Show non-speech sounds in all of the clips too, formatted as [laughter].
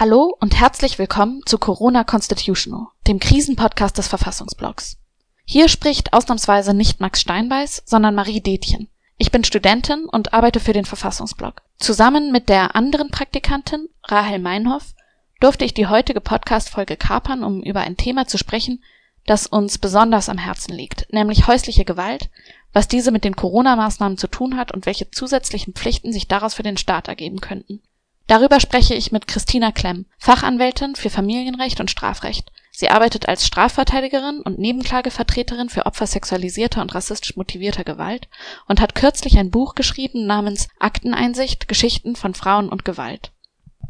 Hallo und herzlich willkommen zu Corona Constitutional, dem Krisenpodcast des Verfassungsblogs. Hier spricht ausnahmsweise nicht Max Steinbeiß, sondern Marie Detjen. Ich bin Studentin und arbeite für den Verfassungsblog. Zusammen mit der anderen Praktikantin, Rahel Meinhoff, durfte ich die heutige Podcast-Folge kapern, um über ein Thema zu sprechen, das uns besonders am Herzen liegt, nämlich häusliche Gewalt, was diese mit den Corona-Maßnahmen zu tun hat und welche zusätzlichen Pflichten sich daraus für den Staat ergeben könnten. Darüber spreche ich mit Christina Klemm, Fachanwältin für Familienrecht und Strafrecht. Sie arbeitet als Strafverteidigerin und Nebenklagevertreterin für Opfer sexualisierter und rassistisch motivierter Gewalt und hat kürzlich ein Buch geschrieben namens Akteneinsicht Geschichten von Frauen und Gewalt.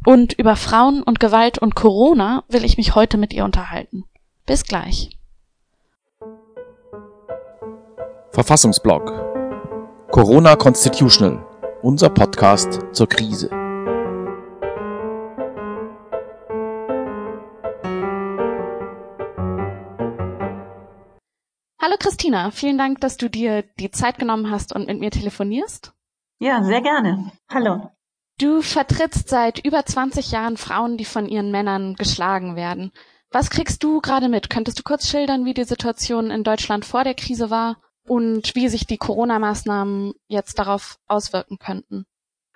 Und über Frauen und Gewalt und Corona will ich mich heute mit ihr unterhalten. Bis gleich. Verfassungsblog Corona Constitutional, unser Podcast zur Krise. Christina, vielen Dank, dass du dir die Zeit genommen hast und mit mir telefonierst. Ja, sehr gerne. Hallo. Du vertrittst seit über 20 Jahren Frauen, die von ihren Männern geschlagen werden. Was kriegst du gerade mit? Könntest du kurz schildern, wie die Situation in Deutschland vor der Krise war und wie sich die Corona-Maßnahmen jetzt darauf auswirken könnten?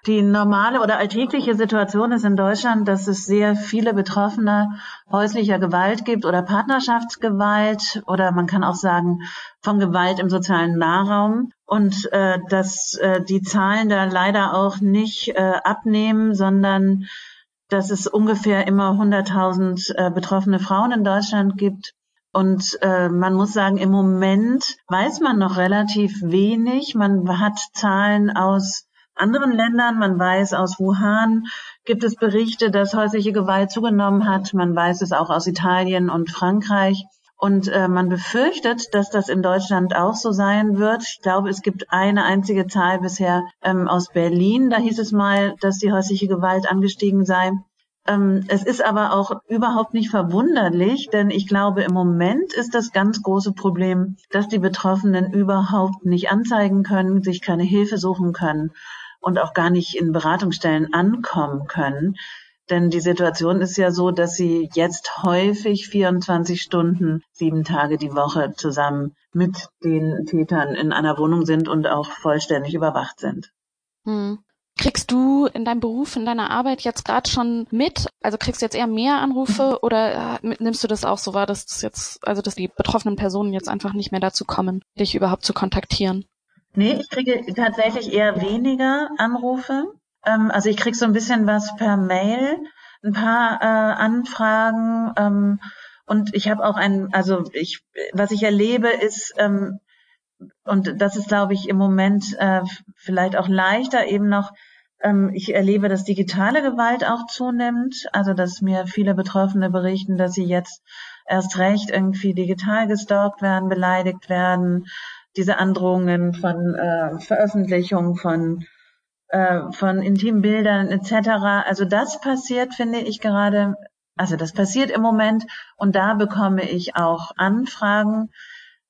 Die normale oder alltägliche Situation ist in Deutschland, dass es sehr viele Betroffene häuslicher Gewalt gibt oder Partnerschaftsgewalt oder man kann auch sagen von Gewalt im sozialen Nahraum und äh, dass äh, die Zahlen da leider auch nicht äh, abnehmen, sondern dass es ungefähr immer 100.000 äh, betroffene Frauen in Deutschland gibt. Und äh, man muss sagen, im Moment weiß man noch relativ wenig. Man hat Zahlen aus anderen Ländern. Man weiß aus Wuhan gibt es Berichte, dass häusliche Gewalt zugenommen hat. Man weiß es auch aus Italien und Frankreich. Und äh, man befürchtet, dass das in Deutschland auch so sein wird. Ich glaube, es gibt eine einzige Zahl bisher ähm, aus Berlin. Da hieß es mal, dass die häusliche Gewalt angestiegen sei. Ähm, es ist aber auch überhaupt nicht verwunderlich, denn ich glaube, im Moment ist das ganz große Problem, dass die Betroffenen überhaupt nicht anzeigen können, sich keine Hilfe suchen können und auch gar nicht in Beratungsstellen ankommen können. Denn die Situation ist ja so, dass sie jetzt häufig 24 Stunden, sieben Tage die Woche zusammen mit den Tätern in einer Wohnung sind und auch vollständig überwacht sind. Hm. Kriegst du in deinem Beruf, in deiner Arbeit jetzt gerade schon mit? Also kriegst du jetzt eher mehr Anrufe oder äh, nimmst du das auch so wahr, dass das jetzt, also dass die betroffenen Personen jetzt einfach nicht mehr dazu kommen, dich überhaupt zu kontaktieren? Nee, ich kriege tatsächlich eher weniger Anrufe. Ähm, also ich kriege so ein bisschen was per Mail, ein paar äh, Anfragen ähm, und ich habe auch ein, also ich, was ich erlebe ist, ähm, und das ist, glaube ich, im Moment äh, vielleicht auch leichter eben noch, ähm, ich erlebe, dass digitale Gewalt auch zunimmt, also dass mir viele Betroffene berichten, dass sie jetzt erst recht irgendwie digital gestalkt werden, beleidigt werden, diese Androhungen von äh, Veröffentlichung von äh, von intimen Bildern etc. Also das passiert, finde ich gerade, also das passiert im Moment und da bekomme ich auch Anfragen.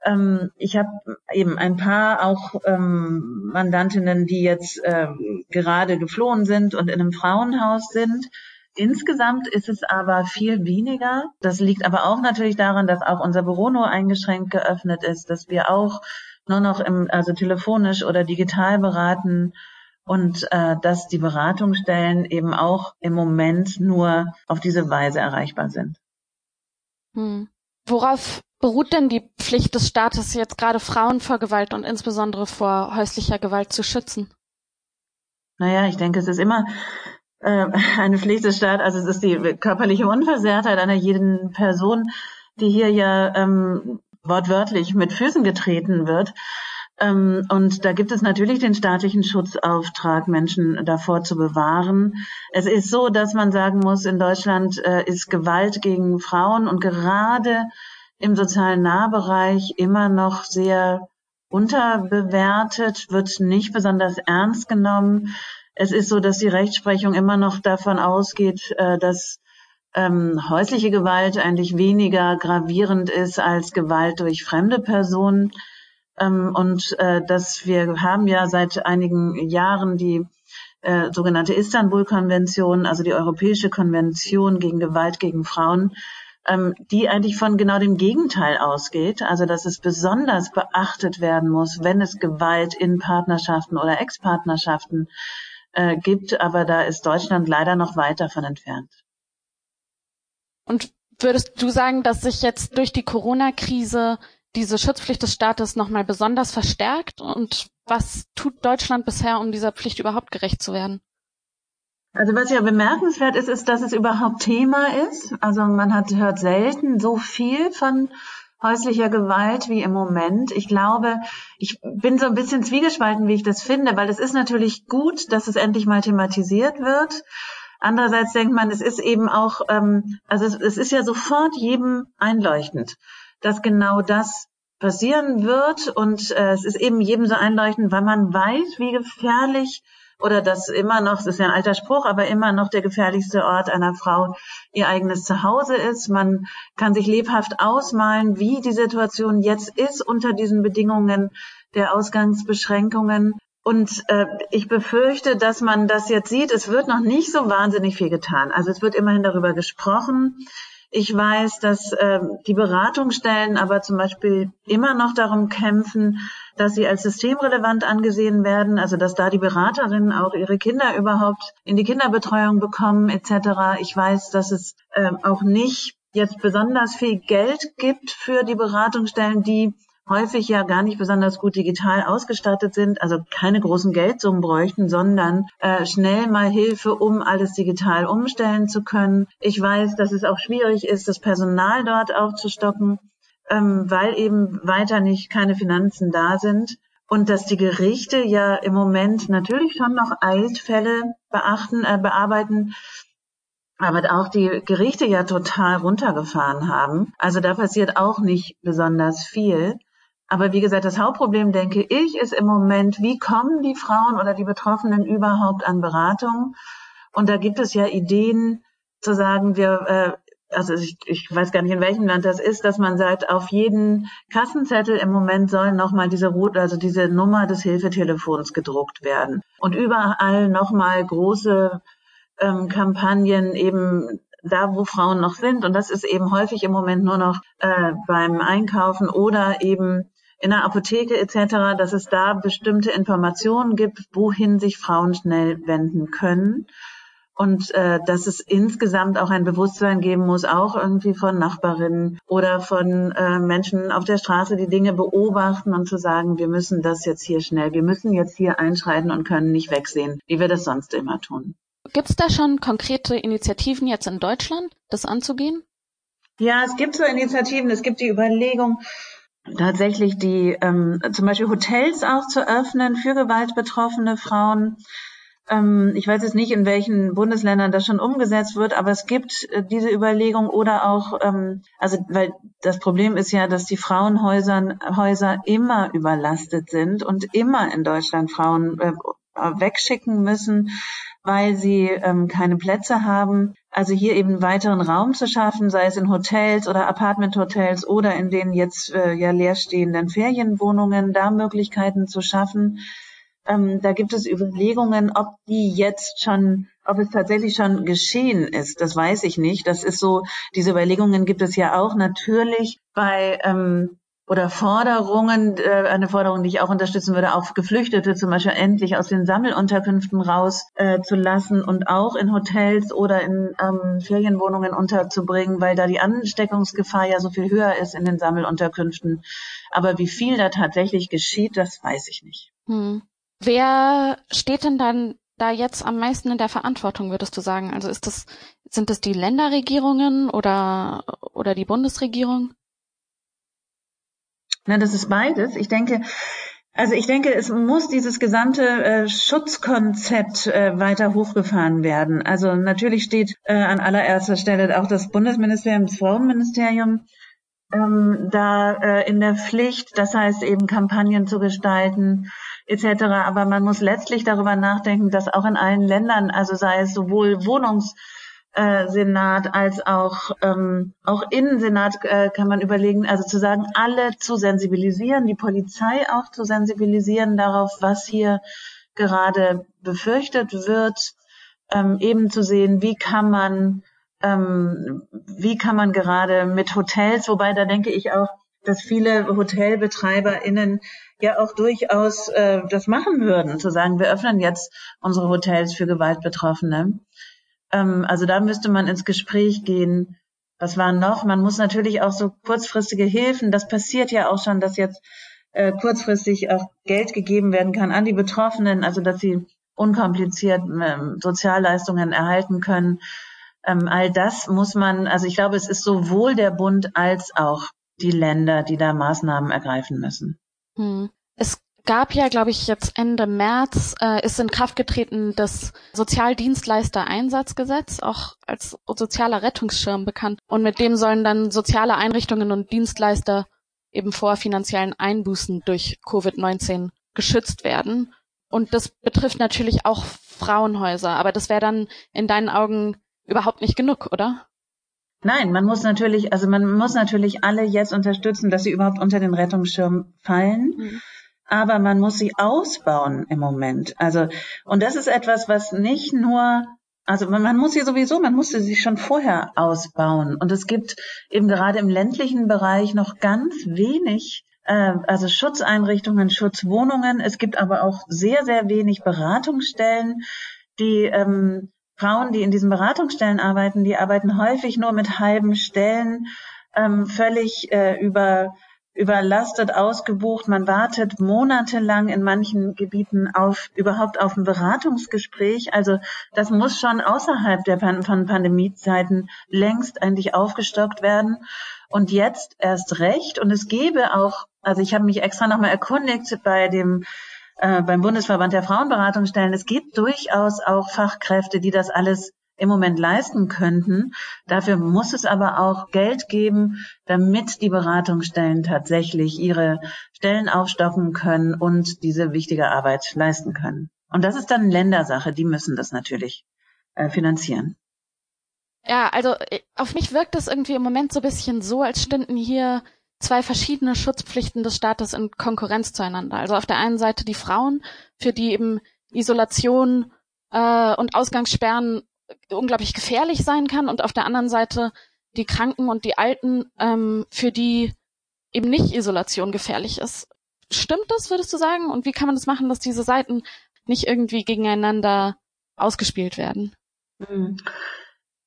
Ähm, ich habe eben ein paar auch ähm, Mandantinnen, die jetzt äh, gerade geflohen sind und in einem Frauenhaus sind. Insgesamt ist es aber viel weniger. Das liegt aber auch natürlich daran, dass auch unser Büro nur eingeschränkt geöffnet ist, dass wir auch nur noch im, also telefonisch oder digital beraten und äh, dass die Beratungsstellen eben auch im Moment nur auf diese Weise erreichbar sind. Hm. Worauf beruht denn die Pflicht des Staates, jetzt gerade Frauen vor Gewalt und insbesondere vor häuslicher Gewalt zu schützen? Naja, ich denke, es ist immer äh, [laughs] eine Pflicht des Staates, also es ist die körperliche Unversehrtheit einer jeden Person, die hier ja ähm, wortwörtlich mit Füßen getreten wird. Ähm, und da gibt es natürlich den staatlichen Schutzauftrag, Menschen davor zu bewahren. Es ist so, dass man sagen muss, in Deutschland äh, ist Gewalt gegen Frauen und gerade im sozialen Nahbereich immer noch sehr unterbewertet, wird nicht besonders ernst genommen. Es ist so, dass die Rechtsprechung immer noch davon ausgeht, äh, dass ähm, häusliche Gewalt eigentlich weniger gravierend ist als Gewalt durch fremde Personen. Ähm, und äh, dass wir haben ja seit einigen Jahren die äh, sogenannte Istanbul-Konvention, also die Europäische Konvention gegen Gewalt gegen Frauen, ähm, die eigentlich von genau dem Gegenteil ausgeht, also dass es besonders beachtet werden muss, wenn es Gewalt in Partnerschaften oder Ex-Partnerschaften äh, gibt, aber da ist Deutschland leider noch weit davon entfernt. Und würdest du sagen, dass sich jetzt durch die Corona-Krise diese Schutzpflicht des Staates nochmal besonders verstärkt? Und was tut Deutschland bisher, um dieser Pflicht überhaupt gerecht zu werden? Also was ja bemerkenswert ist, ist, dass es überhaupt Thema ist. Also man hat hört selten so viel von häuslicher Gewalt wie im Moment. Ich glaube, ich bin so ein bisschen zwiegespalten, wie ich das finde, weil es ist natürlich gut, dass es endlich mal thematisiert wird. Andererseits denkt man, es ist eben auch, ähm, also es, es ist ja sofort jedem einleuchtend, dass genau das passieren wird und äh, es ist eben jedem so einleuchtend, weil man weiß, wie gefährlich oder dass immer noch, das ist ja ein alter Spruch, aber immer noch der gefährlichste Ort einer Frau ihr eigenes Zuhause ist. Man kann sich lebhaft ausmalen, wie die Situation jetzt ist unter diesen Bedingungen der Ausgangsbeschränkungen. Und äh, ich befürchte, dass man das jetzt sieht. Es wird noch nicht so wahnsinnig viel getan. Also es wird immerhin darüber gesprochen. Ich weiß, dass äh, die Beratungsstellen aber zum Beispiel immer noch darum kämpfen, dass sie als systemrelevant angesehen werden, also dass da die Beraterinnen auch ihre Kinder überhaupt in die Kinderbetreuung bekommen etc. Ich weiß, dass es äh, auch nicht jetzt besonders viel Geld gibt für die Beratungsstellen, die häufig ja gar nicht besonders gut digital ausgestattet sind, also keine großen Geldsummen bräuchten, sondern äh, schnell mal Hilfe, um alles digital umstellen zu können. Ich weiß, dass es auch schwierig ist, das Personal dort aufzustocken, ähm, weil eben weiter nicht keine Finanzen da sind. Und dass die Gerichte ja im Moment natürlich schon noch Eilfälle beachten, äh, bearbeiten, aber auch die Gerichte ja total runtergefahren haben. Also da passiert auch nicht besonders viel. Aber wie gesagt, das Hauptproblem, denke ich, ist im Moment, wie kommen die Frauen oder die Betroffenen überhaupt an Beratung? Und da gibt es ja Ideen zu sagen, wir, äh, also ich, ich weiß gar nicht, in welchem Land das ist, dass man sagt, auf jeden Kassenzettel im Moment soll nochmal diese Route, also diese Nummer des Hilfetelefons gedruckt werden. Und überall nochmal große ähm, Kampagnen eben da, wo Frauen noch sind. Und das ist eben häufig im Moment nur noch äh, beim Einkaufen oder eben in der Apotheke etc., dass es da bestimmte Informationen gibt, wohin sich Frauen schnell wenden können. Und äh, dass es insgesamt auch ein Bewusstsein geben muss, auch irgendwie von Nachbarinnen oder von äh, Menschen auf der Straße, die Dinge beobachten und zu sagen, wir müssen das jetzt hier schnell, wir müssen jetzt hier einschreiten und können nicht wegsehen, wie wir das sonst immer tun. Gibt es da schon konkrete Initiativen jetzt in Deutschland, das anzugehen? Ja, es gibt so Initiativen. Es gibt die Überlegung, tatsächlich die ähm, zum Beispiel Hotels auch zu öffnen für gewaltbetroffene Frauen. Ähm, ich weiß jetzt nicht, in welchen Bundesländern das schon umgesetzt wird, aber es gibt äh, diese Überlegung oder auch, ähm, also weil das Problem ist ja, dass die Frauenhäuser Häuser immer überlastet sind und immer in Deutschland Frauen äh, wegschicken müssen, weil sie ähm, keine Plätze haben. Also hier eben weiteren Raum zu schaffen, sei es in Hotels oder Apartmenthotels oder in den jetzt äh, ja leerstehenden Ferienwohnungen, da Möglichkeiten zu schaffen. Ähm, da gibt es Überlegungen, ob die jetzt schon, ob es tatsächlich schon geschehen ist. Das weiß ich nicht. Das ist so, diese Überlegungen gibt es ja auch natürlich bei ähm, oder Forderungen, äh, eine Forderung, die ich auch unterstützen würde, auch Geflüchtete zum Beispiel endlich aus den Sammelunterkünften raus äh, zu lassen und auch in Hotels oder in ähm, Ferienwohnungen unterzubringen, weil da die Ansteckungsgefahr ja so viel höher ist in den Sammelunterkünften. Aber wie viel da tatsächlich geschieht, das weiß ich nicht. Hm. Wer steht denn dann da jetzt am meisten in der Verantwortung, würdest du sagen? Also ist das, sind das die Länderregierungen oder, oder die Bundesregierung? Na, das ist beides. Ich denke, also ich denke, es muss dieses gesamte äh, Schutzkonzept äh, weiter hochgefahren werden. Also natürlich steht äh, an allererster Stelle auch das Bundesministerium, das Frauenministerium ähm, da äh, in der Pflicht, das heißt eben Kampagnen zu gestalten etc. Aber man muss letztlich darüber nachdenken, dass auch in allen Ländern, also sei es sowohl Wohnungs äh, Senat als auch ähm, auch Innensenat äh, kann man überlegen, also zu sagen, alle zu sensibilisieren, die Polizei auch zu sensibilisieren darauf, was hier gerade befürchtet wird, ähm, eben zu sehen, wie kann man, ähm, wie kann man gerade mit Hotels, wobei da denke ich auch, dass viele HotelbetreiberInnen ja auch durchaus äh, das machen würden, zu sagen, wir öffnen jetzt unsere Hotels für Gewaltbetroffene. Ähm, also da müsste man ins Gespräch gehen. Was war noch? Man muss natürlich auch so kurzfristige Hilfen, das passiert ja auch schon, dass jetzt äh, kurzfristig auch Geld gegeben werden kann an die Betroffenen, also dass sie unkompliziert ähm, Sozialleistungen erhalten können. Ähm, all das muss man, also ich glaube, es ist sowohl der Bund als auch die Länder, die da Maßnahmen ergreifen müssen. Hm. Es gab ja, glaube ich, jetzt Ende März äh, ist in Kraft getreten das Sozialdienstleister-Einsatzgesetz, auch als sozialer Rettungsschirm bekannt. Und mit dem sollen dann soziale Einrichtungen und Dienstleister eben vor finanziellen Einbußen durch Covid-19 geschützt werden. Und das betrifft natürlich auch Frauenhäuser, aber das wäre dann in deinen Augen überhaupt nicht genug, oder? Nein, man muss natürlich, also man muss natürlich alle jetzt unterstützen, dass sie überhaupt unter den Rettungsschirm fallen. Mhm. Aber man muss sie ausbauen im Moment. Also, und das ist etwas, was nicht nur also man, man, muss sie sowieso, man musste sie schon vorher ausbauen. Und es gibt eben gerade im ländlichen Bereich noch ganz wenig, äh, also Schutzeinrichtungen, Schutzwohnungen. Es gibt aber auch sehr, sehr wenig Beratungsstellen, die ähm, Frauen, die in diesen Beratungsstellen arbeiten, die arbeiten häufig nur mit halben Stellen, ähm, völlig äh, über überlastet, ausgebucht. Man wartet monatelang in manchen Gebieten auf überhaupt auf ein Beratungsgespräch. Also das muss schon außerhalb der Pan von Pandemiezeiten längst eigentlich aufgestockt werden. Und jetzt erst recht. Und es gäbe auch, also ich habe mich extra nochmal erkundigt bei dem äh, beim Bundesverband der Frauenberatungsstellen. Es gibt durchaus auch Fachkräfte, die das alles im Moment leisten könnten. Dafür muss es aber auch Geld geben, damit die Beratungsstellen tatsächlich ihre Stellen aufstocken können und diese wichtige Arbeit leisten können. Und das ist dann Ländersache, die müssen das natürlich äh, finanzieren. Ja, also äh, auf mich wirkt es irgendwie im Moment so ein bisschen so, als stünden hier zwei verschiedene Schutzpflichten des Staates in Konkurrenz zueinander. Also auf der einen Seite die Frauen, für die eben Isolation äh, und Ausgangssperren unglaublich gefährlich sein kann und auf der anderen Seite die Kranken und die Alten, ähm, für die eben nicht Isolation gefährlich ist. Stimmt das, würdest du sagen? Und wie kann man das machen, dass diese Seiten nicht irgendwie gegeneinander ausgespielt werden? Hm.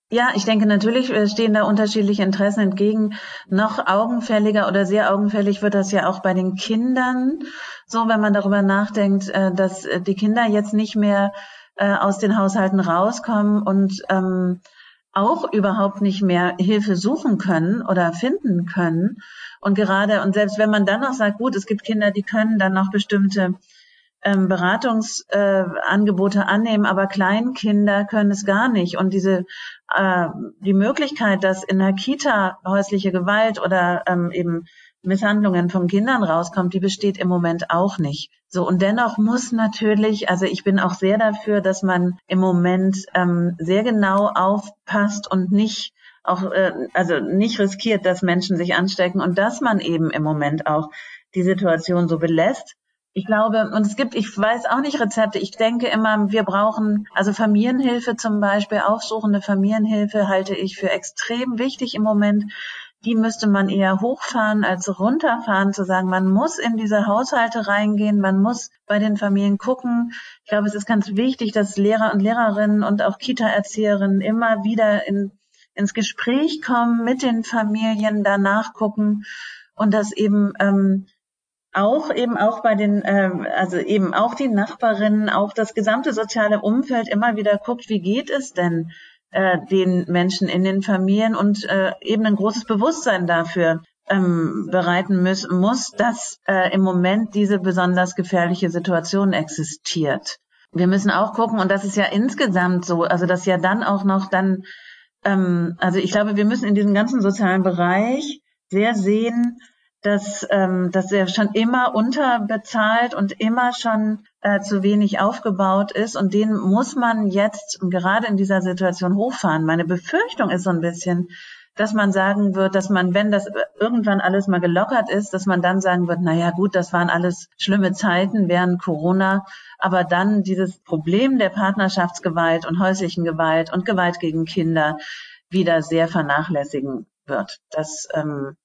Ja, ich denke, natürlich äh, stehen da unterschiedliche Interessen entgegen. Noch augenfälliger oder sehr augenfällig wird das ja auch bei den Kindern. So, wenn man darüber nachdenkt, äh, dass äh, die Kinder jetzt nicht mehr äh, aus den Haushalten rauskommen und ähm, auch überhaupt nicht mehr Hilfe suchen können oder finden können. Und gerade, und selbst wenn man dann noch sagt, gut, es gibt Kinder, die können dann noch bestimmte ähm, Beratungsangebote äh, annehmen, aber Kleinkinder können es gar nicht. Und diese äh, die Möglichkeit, dass in der Kita häusliche Gewalt oder ähm, eben Misshandlungen von Kindern rauskommt, die besteht im Moment auch nicht. So und dennoch muss natürlich, also ich bin auch sehr dafür, dass man im Moment ähm, sehr genau aufpasst und nicht auch äh, also nicht riskiert, dass Menschen sich anstecken und dass man eben im Moment auch die Situation so belässt. Ich glaube, und es gibt, ich weiß auch nicht Rezepte. Ich denke immer, wir brauchen, also Familienhilfe zum Beispiel, aufsuchende Familienhilfe halte ich für extrem wichtig im Moment, die müsste man eher hochfahren als runterfahren, zu sagen, man muss in diese Haushalte reingehen, man muss bei den Familien gucken. Ich glaube, es ist ganz wichtig, dass Lehrer und Lehrerinnen und auch Kita-Erzieherinnen immer wieder in, ins Gespräch kommen mit den Familien, danach gucken und dass eben ähm, auch eben auch bei den, ähm, also eben auch die Nachbarinnen, auch das gesamte soziale Umfeld immer wieder guckt, wie geht es denn äh, den Menschen in den Familien und äh, eben ein großes Bewusstsein dafür ähm, bereiten muss, muss, dass äh, im Moment diese besonders gefährliche Situation existiert. Wir müssen auch gucken, und das ist ja insgesamt so, also dass ja dann auch noch dann, ähm, also ich glaube, wir müssen in diesem ganzen sozialen Bereich sehr sehen, dass, ähm, dass er schon immer unterbezahlt und immer schon äh, zu wenig aufgebaut ist und den muss man jetzt gerade in dieser Situation hochfahren. Meine Befürchtung ist so ein bisschen, dass man sagen wird, dass man, wenn das irgendwann alles mal gelockert ist, dass man dann sagen wird, na ja, gut, das waren alles schlimme Zeiten während Corona, aber dann dieses Problem der Partnerschaftsgewalt und häuslichen Gewalt und Gewalt gegen Kinder wieder sehr vernachlässigen wird. Das ähm,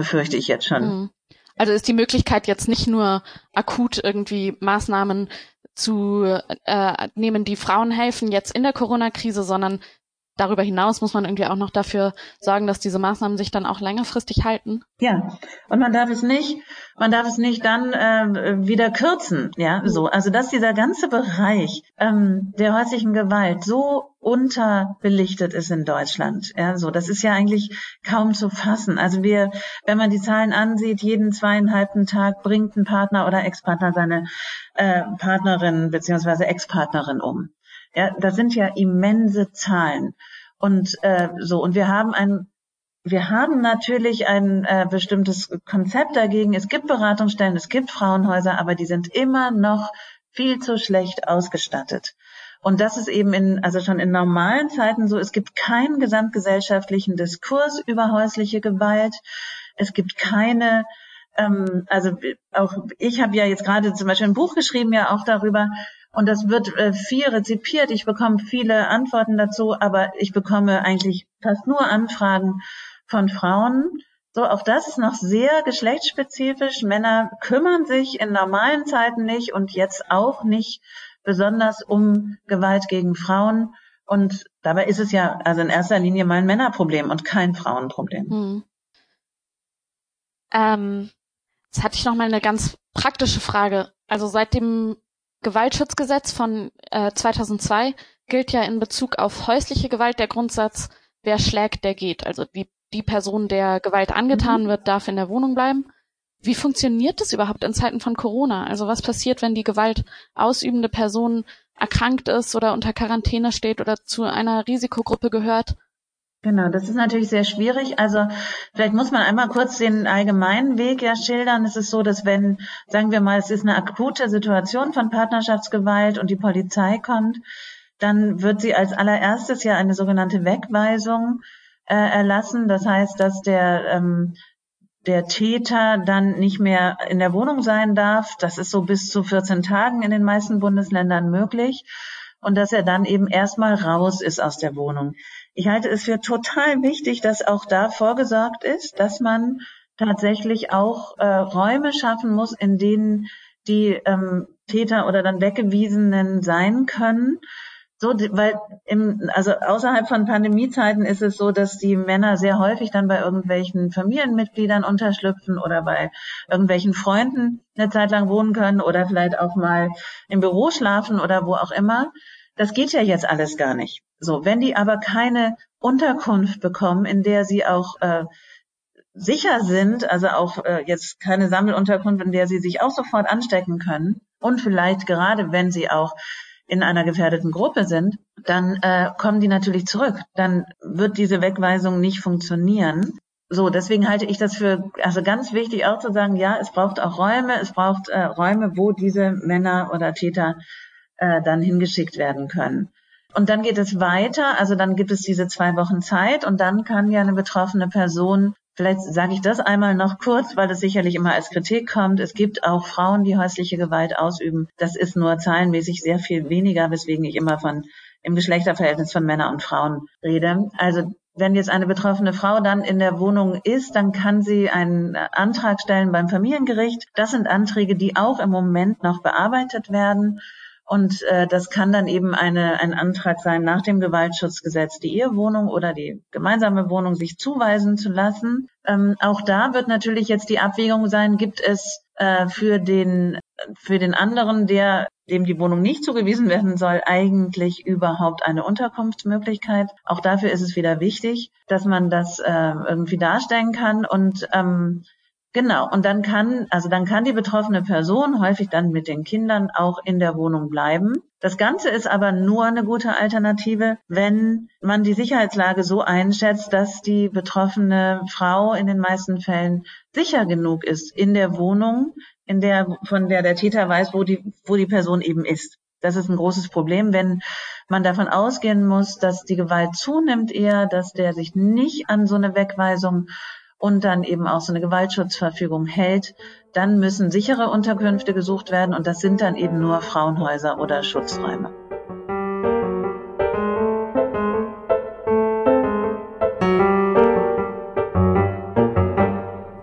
befürchte ich jetzt schon. Mhm. Also ist die Möglichkeit jetzt nicht nur akut irgendwie Maßnahmen zu äh, nehmen, die Frauen helfen jetzt in der Corona-Krise, sondern darüber hinaus muss man irgendwie auch noch dafür sorgen, dass diese Maßnahmen sich dann auch längerfristig halten. Ja, und man darf es nicht, man darf es nicht dann äh, wieder kürzen. Ja, so. Also dass dieser ganze Bereich ähm, der häuslichen Gewalt so unterbelichtet ist in Deutschland. Ja, so. Das ist ja eigentlich kaum zu fassen. Also wir, wenn man die Zahlen ansieht, jeden zweieinhalbten Tag bringt ein Partner oder Ex-Partner seine äh, Partnerin beziehungsweise Ex-Partnerin um. Ja, das sind ja immense Zahlen. Und äh, so, und wir haben ein wir haben natürlich ein äh, bestimmtes Konzept dagegen. Es gibt Beratungsstellen, es gibt Frauenhäuser, aber die sind immer noch viel zu schlecht ausgestattet. Und das ist eben in, also schon in normalen Zeiten so, es gibt keinen gesamtgesellschaftlichen Diskurs über häusliche Gewalt. Es gibt keine, ähm, also auch ich habe ja jetzt gerade zum Beispiel ein Buch geschrieben, ja auch darüber, und das wird äh, viel rezipiert. Ich bekomme viele Antworten dazu, aber ich bekomme eigentlich fast nur Anfragen von Frauen. So, auch das ist noch sehr geschlechtsspezifisch. Männer kümmern sich in normalen Zeiten nicht und jetzt auch nicht besonders um Gewalt gegen Frauen. Und dabei ist es ja also in erster Linie mal ein Männerproblem und kein Frauenproblem. Hm. Ähm, jetzt hatte ich noch mal eine ganz praktische Frage. Also seit dem Gewaltschutzgesetz von äh, 2002 gilt ja in Bezug auf häusliche Gewalt der Grundsatz, wer schlägt, der geht. Also die, die Person, der Gewalt angetan mhm. wird, darf in der Wohnung bleiben. Wie funktioniert das überhaupt in Zeiten von Corona? Also was passiert, wenn die Gewalt ausübende Person erkrankt ist oder unter Quarantäne steht oder zu einer Risikogruppe gehört? Genau, das ist natürlich sehr schwierig. Also vielleicht muss man einmal kurz den allgemeinen Weg ja schildern. Es ist so, dass wenn, sagen wir mal, es ist eine akute Situation von Partnerschaftsgewalt und die Polizei kommt, dann wird sie als allererstes ja eine sogenannte Wegweisung äh, erlassen. Das heißt, dass der ähm, der Täter dann nicht mehr in der Wohnung sein darf. Das ist so bis zu 14 Tagen in den meisten Bundesländern möglich. Und dass er dann eben erstmal raus ist aus der Wohnung. Ich halte es für total wichtig, dass auch da vorgesorgt ist, dass man tatsächlich auch äh, Räume schaffen muss, in denen die ähm, Täter oder dann Weggewiesenen sein können. So, weil im, also außerhalb von Pandemiezeiten ist es so, dass die Männer sehr häufig dann bei irgendwelchen Familienmitgliedern unterschlüpfen oder bei irgendwelchen Freunden eine Zeit lang wohnen können oder vielleicht auch mal im Büro schlafen oder wo auch immer. Das geht ja jetzt alles gar nicht. So, wenn die aber keine Unterkunft bekommen, in der sie auch äh, sicher sind, also auch äh, jetzt keine Sammelunterkunft, in der sie sich auch sofort anstecken können und vielleicht gerade wenn sie auch in einer gefährdeten Gruppe sind, dann äh, kommen die natürlich zurück. Dann wird diese Wegweisung nicht funktionieren. So, deswegen halte ich das für also ganz wichtig auch zu sagen, ja, es braucht auch Räume, es braucht äh, Räume, wo diese Männer oder Täter äh, dann hingeschickt werden können. Und dann geht es weiter, also dann gibt es diese zwei Wochen Zeit und dann kann ja eine betroffene Person, vielleicht sage ich das einmal noch kurz, weil das sicherlich immer als Kritik kommt, es gibt auch Frauen, die häusliche Gewalt ausüben. Das ist nur zahlenmäßig sehr viel weniger, weswegen ich immer von im Geschlechterverhältnis von Männern und Frauen rede. Also wenn jetzt eine betroffene Frau dann in der Wohnung ist, dann kann sie einen Antrag stellen beim Familiengericht. Das sind Anträge, die auch im Moment noch bearbeitet werden. Und äh, das kann dann eben eine, ein Antrag sein, nach dem Gewaltschutzgesetz die Ehewohnung oder die gemeinsame Wohnung sich zuweisen zu lassen. Ähm, auch da wird natürlich jetzt die Abwägung sein, gibt es äh, für den für den anderen, der dem die Wohnung nicht zugewiesen werden soll, eigentlich überhaupt eine Unterkunftsmöglichkeit. Auch dafür ist es wieder wichtig, dass man das äh, irgendwie darstellen kann und ähm, Genau. Und dann kann, also dann kann die betroffene Person häufig dann mit den Kindern auch in der Wohnung bleiben. Das Ganze ist aber nur eine gute Alternative, wenn man die Sicherheitslage so einschätzt, dass die betroffene Frau in den meisten Fällen sicher genug ist in der Wohnung, in der, von der der Täter weiß, wo die, wo die Person eben ist. Das ist ein großes Problem, wenn man davon ausgehen muss, dass die Gewalt zunimmt eher, dass der sich nicht an so eine Wegweisung und dann eben auch so eine Gewaltschutzverfügung hält, dann müssen sichere Unterkünfte gesucht werden und das sind dann eben nur Frauenhäuser oder Schutzräume.